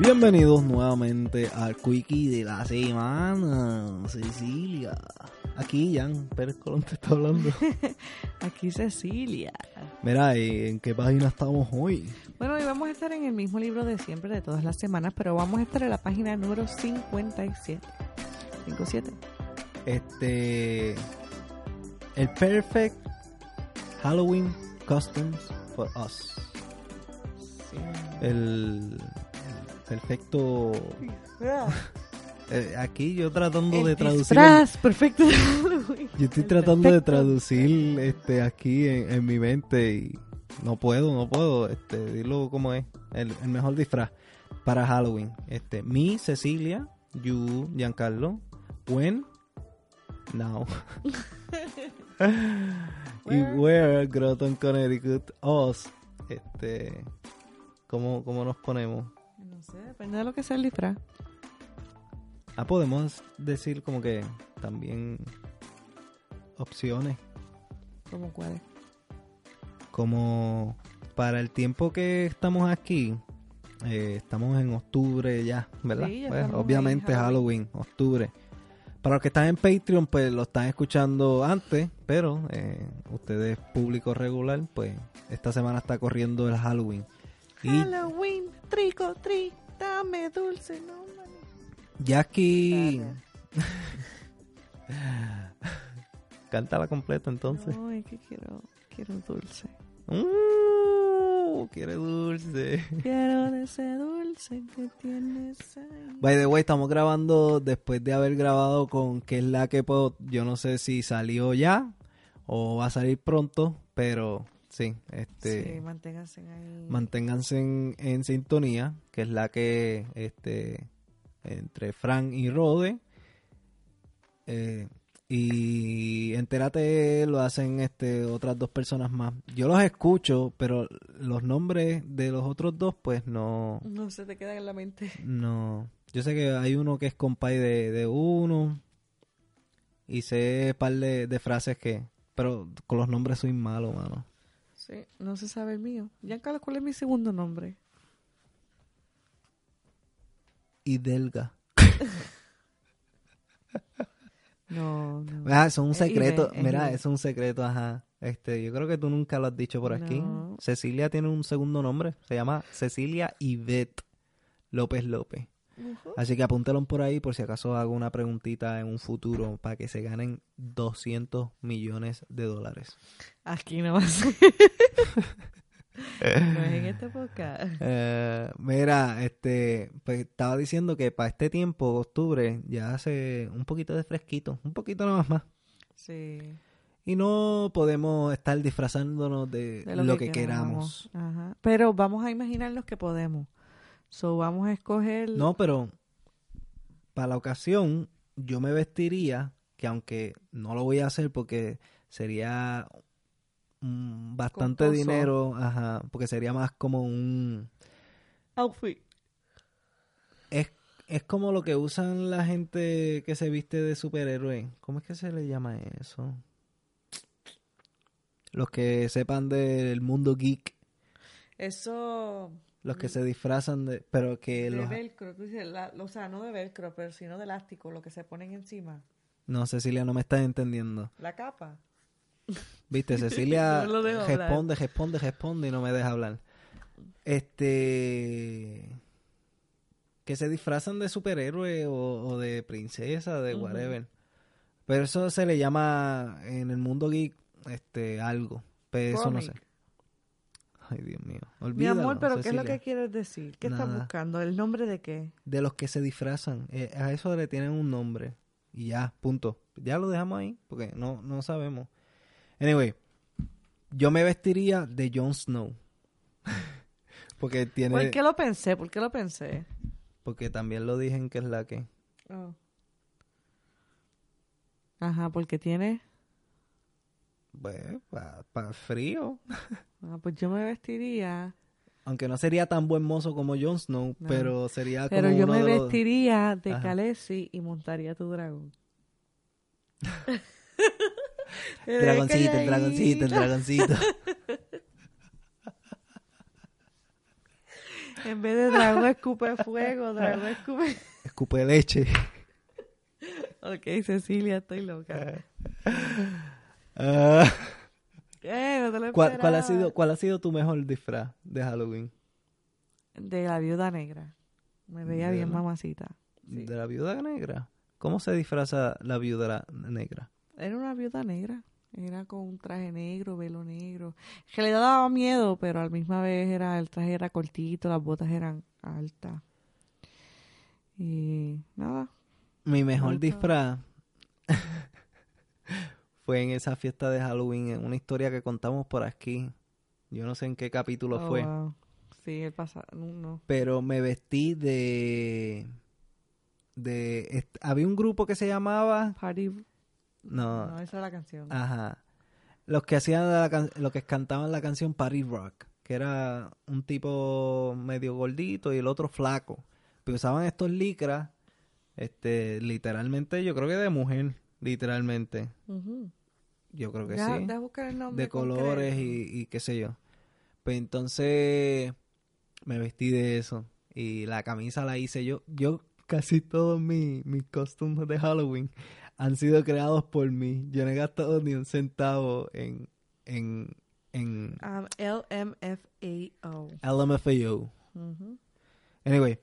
Bienvenidos nuevamente al Quickie de la semana, Cecilia. Aquí Jan Pérez Colón te está hablando. Aquí Cecilia. Mira, ¿y ¿en qué página estamos hoy? Bueno, hoy vamos a estar en el mismo libro de siempre, de todas las semanas, pero vamos a estar en la página número 57. 57. Este. El Perfect Halloween Customs for Us. El, el perfecto. Eh, aquí yo tratando de traducir. Disfraz, perfecto. Yo estoy El tratando de traducir este aquí en, en mi mente y no puedo, no puedo, este, dilo como es, el, el mejor disfraz para Halloween. Este, mi Cecilia, you Giancarlo, when, now. y where, Groton, Connecticut, us. Este, ¿cómo, cómo nos ponemos? No sé, depende de lo que sea el disfraz. Ah, podemos decir como que también opciones. ¿Cómo cuál es? como para el tiempo que estamos aquí, eh, estamos en octubre ya, ¿verdad? Sí, ya Pues, obviamente en Halloween. octubre. Para los que están en Patreon, pues lo están escuchando antes, pero eh, ustedes, público regular, pues esta semana está corriendo el Halloween. Y Halloween, trico, tri, dame dulce, no aquí... Dale. Cántala completa entonces. No, es que quiero, quiero dulce. Uh, quiere dulce. Quiero de ese dulce que tienes ahí. By the way, estamos grabando después de haber grabado con que es la que puedo. Yo no sé si salió ya o va a salir pronto, pero sí, este, Sí, manténganse ahí. manténganse en, en sintonía, que es la que, este, entre Frank y Rode. eh, y entérate lo hacen este otras dos personas más. Yo los escucho, pero los nombres de los otros dos, pues no, No se te queda en la mente. no. Yo sé que hay uno que es compay de, de uno. Y sé par de, de frases que. Pero con los nombres soy malo, mano. Sí, no se sabe el mío. Giancarlo, ¿cuál es mi segundo nombre? Y Delga. No, no. Ah, eso es un secreto. Es Mira, eso es un secreto, ajá. Este, yo creo que tú nunca lo has dicho por aquí. No. Cecilia tiene un segundo nombre. Se llama Cecilia Ivette López López. Así que apúntalo por ahí por si acaso hago una preguntita en un futuro para que se ganen 200 millones de dólares. Aquí no más. no es en esta época. Eh, mira, este, pues estaba diciendo que para este tiempo, octubre, ya hace un poquito de fresquito, un poquito nada más. Sí. Y no podemos estar disfrazándonos de, de lo, que, queramos. Ajá. Pero vamos a imaginar los que podemos. So, vamos a escoger. No, pero para la ocasión yo me vestiría, que aunque no lo voy a hacer porque sería mm, bastante Costoso. dinero, ajá, porque sería más como un... Outfit. Es, es como lo que usan la gente que se viste de superhéroe. ¿Cómo es que se le llama eso? Los que sepan del mundo geek, Eso. Los que se disfrazan de... Pero que De los... velcro. tú dices, la- o sea, no de velcro, pero sino de elástico, lo que se ponen encima. No, Cecilia, no me estás entendiendo. La capa. Viste, Cecilia No responde, responde, responde y no me deja hablar. Este... Que se disfrazan de superhéroe o, o de princesa, de Ujú. whatever. Pero eso se le llama en el mundo geek este algo. Pero eso no sé. Ay, Dios mío. Mi Olvídalo, amor, pero ¿qué es lo que quieres decir? ¿Qué estás Nada. buscando? ¿El nombre de qué? De los que se disfrazan. Eh, a eso le tienen un nombre. Y ya, punto. Ya lo dejamos ahí porque no, no sabemos. Anyway, yo me vestiría de Jon Snow. porque tiene... ¿Por qué lo pensé? ¿Por qué lo pensé? Porque también lo dije en que es la que... Oh. Ajá, porque tiene... Pues, para frío. Ah, pues yo me vestiría... Aunque no sería tan buen mozo como Jon Snow, No. pero sería como Pero yo uno me de los- vestiría de Ajá. Khaleesi y montaría tu dragón. Dragoncito, el dragoncito, el dragoncito. En vez de dragón escupe fuego, dragón escupe... Escupe leche. Ok, Cecilia, estoy loca. Ah, Eh, no te lo ¿cuál, cuál ha sido, ¿Cuál ha sido tu mejor disfraz de Halloween? De la viuda negra. Me veía ¿De bien verdad? mamacita. Sí. ¿De la viuda negra? ¿Cómo se disfraza la viuda negra? Era una viuda negra. Era con un traje negro, velo negro. Que le daba miedo, pero a la misma vez era, el traje era cortito, las botas eran altas. Y nada. Mi mejor Alta. disfraz fue en esa fiesta de Halloween, en una historia que contamos por aquí. Yo no sé en qué capítulo Oh, fue, wow. Sí, el pasado. No, pero me vestí de... de había un grupo que se llamaba... Party. No, No, esa es la canción. Ajá. Los que hacían la can- los que cantaban la canción Party Rock, que era un tipo medio gordito y el otro flaco. Pero usaban estos licras, este, literalmente, yo creo que de mujer, literalmente. Ujú. Yo creo que Deja- sí. buscar el nombre De colores y, y qué sé yo. Pues entonces me vestí de eso. Y la camisa la hice yo. Yo casi todos mis, mis costumes de Halloween han sido creados por mí. Yo no he gastado ni un centavo en, en, en Um, LMFAO. LMFAO. Ujú. Anyway,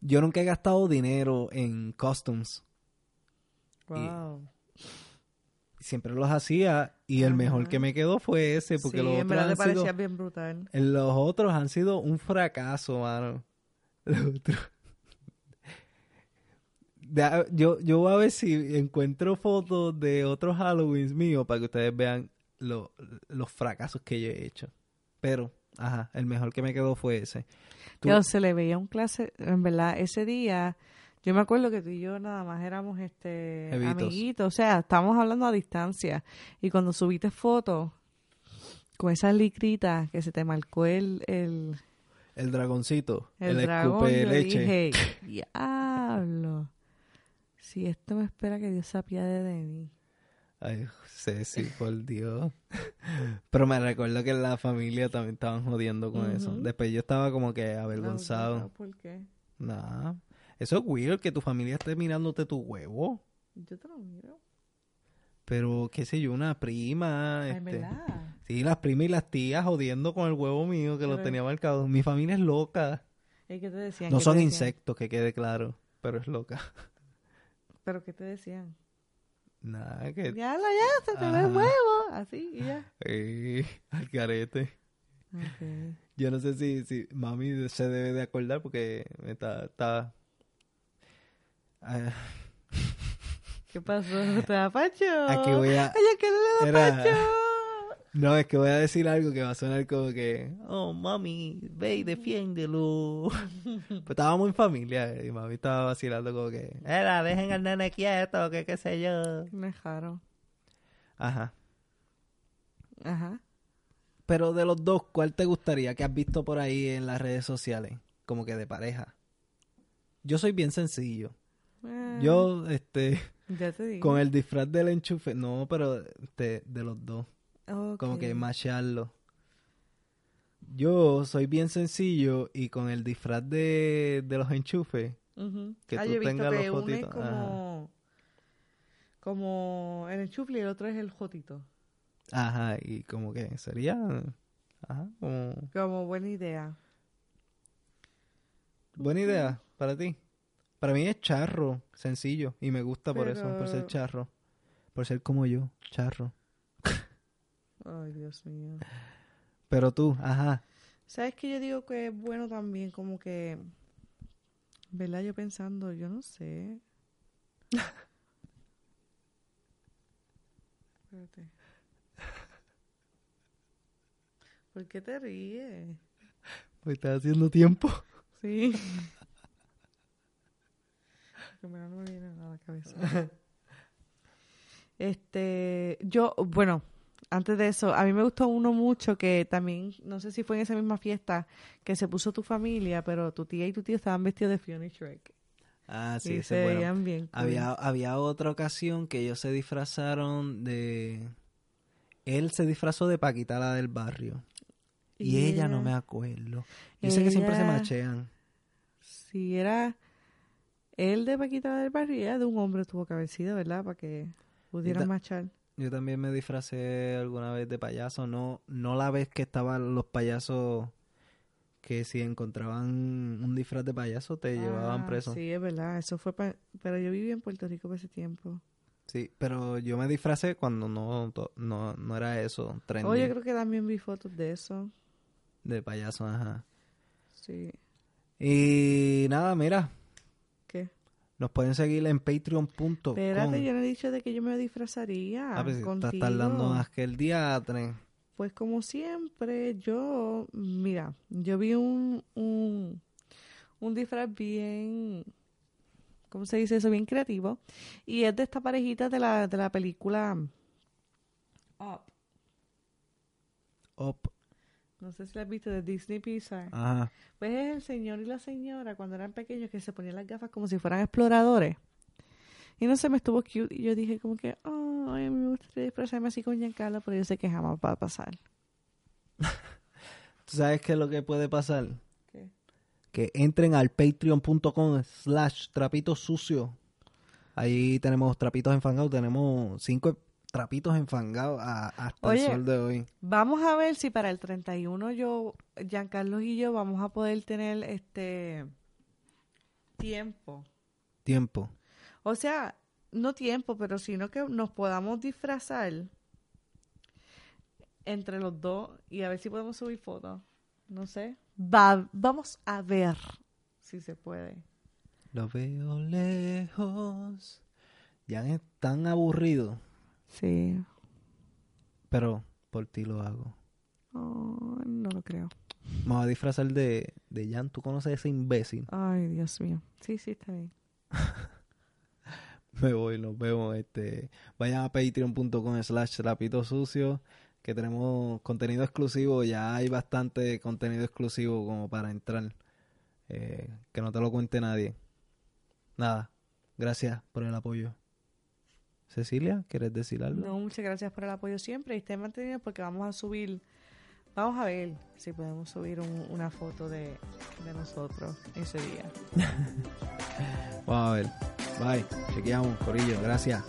yo nunca he gastado dinero en costumes. Wow. Siempre los hacía y el mejor que me quedó fue ese porque sí, los en otros han sido bien brutal. Los otros han sido un fracaso, mano. Los otros. Yo, yo voy a ver si encuentro fotos de otros Halloweens míos para que ustedes vean lo- los fracasos que yo he hecho. Pero, ajá, el mejor que me quedó fue ese. Tú- Pero se le veía un clase, en verdad, ese día, yo me acuerdo que tú y yo nada más éramos este Evitos. amiguitos, o sea, estábamos hablando a distancia. Y cuando subiste fotos con esas licritas que se te marcó el, el, el dragoncito, el, el, dragón, escupe yo leche. dije, diablo. Si esto me espera que Dios se apiade de mí. Ay, Ceci, por Dios. Pero me recuerdo que la familia también estaban jodiendo con eso. Después yo estaba como que avergonzado. No, ¿Por qué? Nah. Eso es weird que tu familia esté mirándote tu huevo. Yo te lo miro. Pero, qué sé yo, una prima. Ay, este, ¿verdad? Sí, las primas y las tías jodiendo con el huevo mío que lo tenía marcado. Mi familia es loca. ¿Y qué te decían? No ¿Qué te son decían? insectos, que quede claro. Pero es loca. ¿Pero qué te decían? Nada, que... Ya, la ya, se te ve el huevo. Así, y ya. Eh, al carete. Yo no sé si, si mami se debe de acordar porque está... está... Ah, ¿Qué pasó? ¿Te da pacho? aquí voy a... Ay, ¿a qué le da Era- pacho? No, es que voy a decir algo que va a sonar como que, oh, mami, ve y defiéndelo. pues estábamos en familia y mami estaba vacilando como que, era, dejen al nene quieto, que qué sé yo. Me dejaron. Ajá. Ajá. Pero de los dos, ¿cuál te gustaría que has visto por ahí en las redes sociales? Como que de pareja. Yo soy bien sencillo. Eh, Yo, este, Ya te digo. con el disfraz del enchufe, no, pero de, de los dos. Como que macharlo. Yo soy bien sencillo y con el disfraz de, de los enchufes, que ah, tú yo he visto tengas que los fotitos, como... Como el enchufle y el otro es el jotito. ajá, y como que sería, ajá, como Como buena idea. buena idea para ti. Para mí es charro, sencillo, y me gusta por eso, por ser charro, por ser como yo, charro. Ay, Dios mío. Pero tú, ajá, ¿Sabes qué yo digo que es bueno también? Como que... ¿Verdad? Yo pensando, yo no sé. Espérate. ¿Por qué te ríes? pues estás haciendo tiempo. Sí. No me viene a la cabeza. Este, yo, bueno, antes de eso, a mí me gustó uno mucho que también, no sé si fue en esa misma fiesta que se puso tu familia, pero tu tía y tu tío estaban vestidos de Fiona y Shrek. Ah, sí, y ese se es bueno. veían bien. cool. Había, había otra ocasión que ellos se disfrazaron de... Él se disfrazó de Paquita la del barrio. Y, ella, no me acuerdo. Yo sé que siempre se machean. Si era él de Paquita del barrio y ella de un hombre tuvo que haber sido, ¿verdad? Para que pudieran marchar. Yo también me disfracé alguna vez de payaso. No, no la vez que estaban los payasos que si encontraban un disfraz de payaso te llevaban Ah, preso. Sí. Sí, es verdad. Eso fue pa- Pero yo viví en Puerto Rico por ese tiempo. pero yo me disfracé cuando no, no, no era eso, trendy, Oye, creo que también vi fotos de eso. de payaso, ajá. Sí. Y nada, mira. Nos pueden seguir en patreon.com. Espérate, yo no he dicho de que yo me disfrazaría Ah, pues, estás contigo. tardando más que el diatre. Pues como siempre, yo, mira, yo vi un, un, un disfraz bien, ¿cómo se dice eso? Bien creativo. Y es de esta parejita de la, de la película Up. Op. No sé si la has visto de Disney Pixar. Ajá. Pues es el señor y la señora cuando eran pequeños que se ponían las gafas como si fueran exploradores. Y no sé, me estuvo cute. Y yo dije como que, ay, a mí me gustaría disfrazarme así con Giancarlo, pero yo sé que jamás va a pasar. ¿Tú sabes qué es lo que puede pasar? ¿Qué? Que entren al patreon.com slash trapitos sucios. Ahí tenemos trapitos enfangados. Tenemos cinco trapitos enfangados a- hasta Oye. el sol de hoy. Vamos a ver si para el 31 yo, Giancarlo y yo vamos a poder tener este tiempo. Tiempo. O sea, no tiempo, pero sino que nos podamos disfrazar entre los dos y a ver si podemos subir fotos. No sé. Va, vamos a ver si se puede. Lo veo lejos. Ya es tan aburrido. Sí. Pero por ti lo hago. Oh, no lo creo. Vamos a disfrazar de, de Jan. ¿Tú conoces a ese imbécil? Ay, Dios mío. Sí, sí, está bien. Me voy, nos vemos. Este, vayan a patreon.com slash trapito sucio que tenemos contenido exclusivo. Ya hay bastante contenido exclusivo como para entrar. Eh, que no te lo cuente nadie. Nada, gracias por el apoyo. Cecilia, ¿quieres decir algo? No, muchas gracias por el apoyo siempre y estén mantenidos porque vamos a subir, vamos a ver si podemos subir un- una foto de, de nosotros ese día. Vamos a ver. Bye. Chequeamos, Corillo. Gracias.